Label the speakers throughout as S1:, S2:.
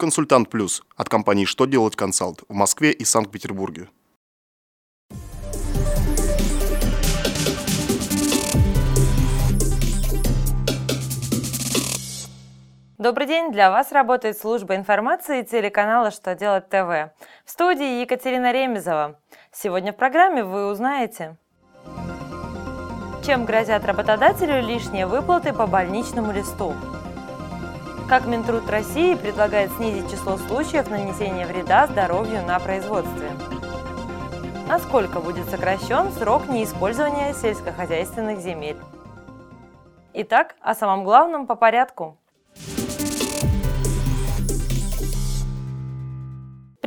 S1: Консультант Плюс от компании «Что делать консалт» в Москве и Санкт-Петербурге.
S2: Добрый день! Для вас работает служба информации телеканала «Что делать ТВ». В студии Екатерина Ремезова. Сегодня в программе вы узнаете, чем грозят работодателю лишние выплаты по больничному листу, как Минтруд России предлагает снизить число случаев нанесения вреда здоровью на производстве. Насколько будет сокращен срок неиспользования сельскохозяйственных земель? Итак, о самом главном по порядку.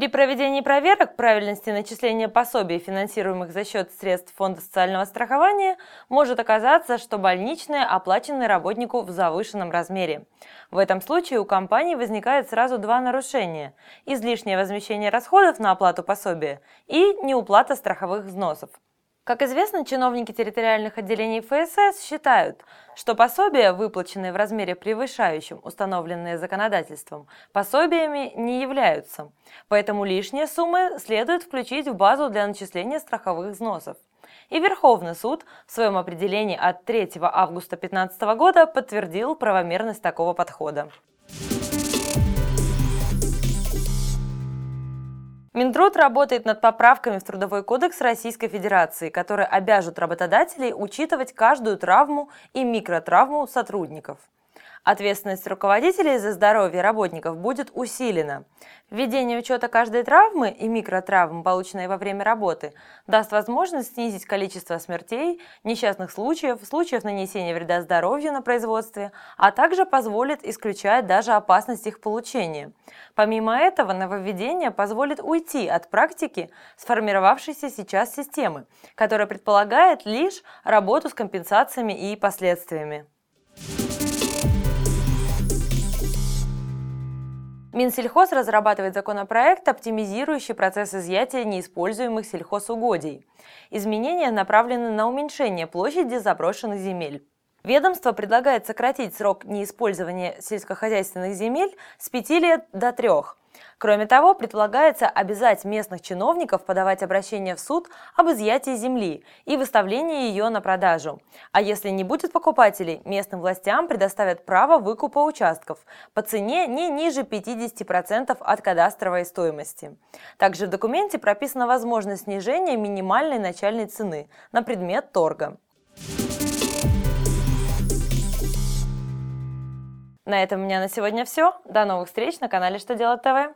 S2: При проведении проверок правильности начисления пособий, финансируемых за счет средств Фонда социального страхования, может оказаться, что больничные оплачены работнику в завышенном размере. В этом случае у компании возникает сразу два нарушения – излишнее возмещение расходов на оплату пособия и неуплата страховых взносов. Как известно, чиновники территориальных отделений ФСС считают, что пособия, выплаченные в размере превышающем установленные законодательством, пособиями не являются, поэтому лишние суммы следует включить в базу для начисления страховых взносов. И Верховный суд в своем определении от 3 августа 2015 года подтвердил правомерность такого подхода. Минтруд работает над поправками в Трудовой кодекс Российской Федерации, которые обяжут работодателей учитывать каждую травму и микротравму сотрудников. Ответственность руководителей за здоровье работников будет усилена. Введение учета каждой травмы и микротравм, полученной во время работы, даст возможность снизить количество смертей, несчастных случаев, случаев нанесения вреда здоровью на производстве, а также позволит исключать даже опасность их получения. Помимо этого, нововведение позволит уйти от практики сформировавшейся сейчас системы, которая предполагает лишь работу с компенсациями и последствиями. Минсельхоз разрабатывает законопроект, оптимизирующий процесс изъятия неиспользуемых сельхозугодий. Изменения направлены на уменьшение площади заброшенных земель. Ведомство предлагает сократить срок неиспользования сельскохозяйственных земель с 5 лет до 3. Кроме того, предполагается обязать местных чиновников подавать обращение в суд об изъятии земли и выставлении ее на продажу. А если не будет покупателей, местным властям предоставят право выкупа участков по цене не ниже 50% от кадастровой стоимости. Также в документе прописана возможность снижения минимальной начальной цены на предмет торга. На этом у меня на сегодня все. До новых встреч на канале Что делать ТВ.